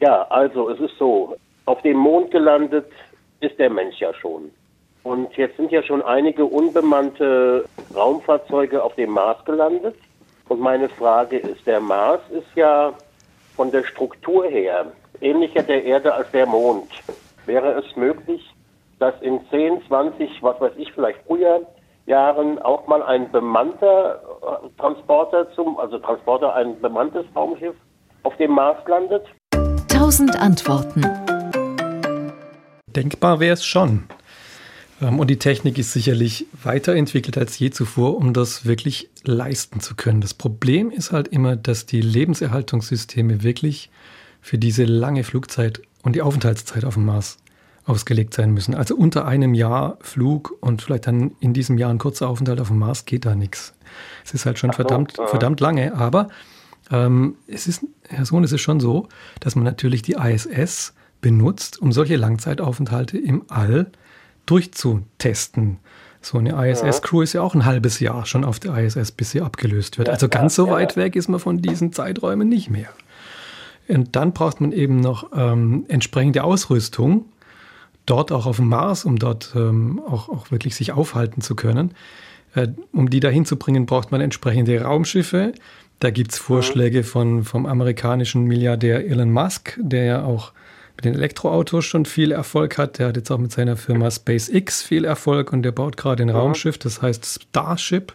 Ja, also es ist so, auf dem Mond gelandet ist der Mensch ja schon. Und jetzt sind ja schon einige unbemannte Raumfahrzeuge auf dem Mars gelandet. Und meine Frage ist, der Mars ist ja von der Struktur her ähnlicher der Erde als der Mond. Wäre es möglich, dass in 10, 20, was weiß ich, vielleicht früher Jahren auch mal ein bemannter äh, Transporter zum, also Transporter, ein bemanntes Raumschiff auf dem Mars landet? Tausend Antworten. Denkbar wäre es schon. Ähm, und die Technik ist sicherlich weiterentwickelt als je zuvor, um das wirklich leisten zu können. Das Problem ist halt immer, dass die Lebenserhaltungssysteme wirklich für diese lange Flugzeit und die Aufenthaltszeit auf dem Mars ausgelegt sein müssen. Also unter einem Jahr Flug und vielleicht dann in diesem Jahr ein kurzer Aufenthalt auf dem Mars geht da nichts. Es ist halt schon verdammt, verdammt lange, aber ähm, es ist, Herr Sohn, es ist schon so, dass man natürlich die ISS benutzt, um solche Langzeitaufenthalte im All durchzutesten. So eine ISS-Crew ist ja auch ein halbes Jahr schon auf der ISS, bis sie abgelöst wird. Also ganz so weit weg ist man von diesen Zeiträumen nicht mehr. Und dann braucht man eben noch ähm, entsprechende Ausrüstung, dort auch auf dem Mars, um dort ähm, auch, auch wirklich sich aufhalten zu können. Äh, um die dahin zu bringen, braucht man entsprechende Raumschiffe. Da gibt es. Vorschläge von, vom amerikanischen Milliardär Elon Musk, der ja auch mit den Elektroautos schon viel Erfolg hat. Der hat jetzt auch mit seiner Firma SpaceX viel Erfolg und der baut gerade ein. Raumschiff, das heißt Starship.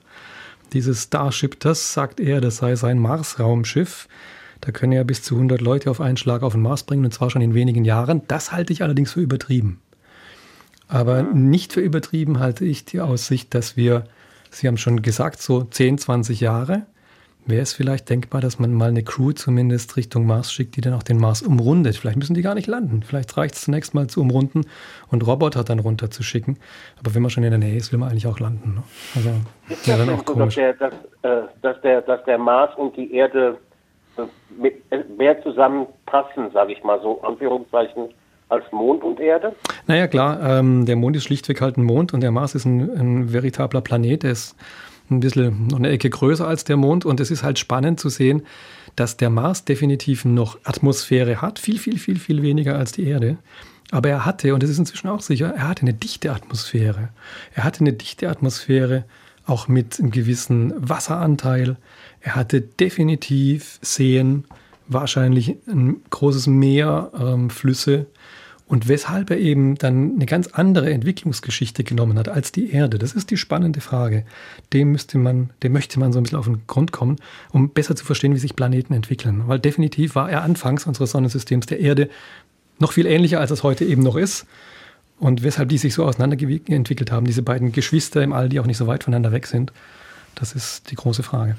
Dieses Starship, das sagt er, das sei sein Mars-Raumschiff. Da können ja bis zu 100 Leute auf einen Schlag auf den Mars bringen und zwar schon in wenigen Jahren. Das halte ich allerdings für übertrieben. Aber nicht für übertrieben halte ich die Aussicht, dass wir, Sie haben schon gesagt, so 10, 20 Jahre, wäre es vielleicht denkbar, dass man mal eine Crew zumindest Richtung Mars schickt, die dann auch den Mars umrundet. Vielleicht müssen die gar nicht landen. Vielleicht reicht es zunächst mal zu umrunden und Roboter dann runterzuschicken. Aber wenn man schon in der Nähe ist, will man eigentlich auch landen. Ne? Also, ja dann auch komisch. Dass der, dass, äh, dass, der, dass der Mars und die Erde äh, mehr zusammenpassen, sage ich mal so, Anführungszeichen, als Mond und Erde? Naja, klar, ähm, der Mond ist schlichtweg halt ein Mond und der Mars ist ein, ein veritabler Planet. Der ist ein bisschen noch eine Ecke größer als der Mond und es ist halt spannend zu sehen, dass der Mars definitiv noch Atmosphäre hat, viel, viel, viel, viel weniger als die Erde. Aber er hatte, und das ist inzwischen auch sicher, er hatte eine dichte Atmosphäre. Er hatte eine dichte Atmosphäre, auch mit einem gewissen Wasseranteil. Er hatte definitiv Seen, wahrscheinlich ein großes Meer, ähm, Flüsse und weshalb er eben dann eine ganz andere Entwicklungsgeschichte genommen hat als die Erde. Das ist die spannende Frage. Dem müsste man, dem möchte man so ein bisschen auf den Grund kommen, um besser zu verstehen, wie sich Planeten entwickeln. Weil definitiv war er anfangs unseres Sonnensystems der Erde noch viel ähnlicher, als es heute eben noch ist. Und weshalb die sich so auseinanderentwickelt haben, diese beiden Geschwister im All, die auch nicht so weit voneinander weg sind, das ist die große Frage.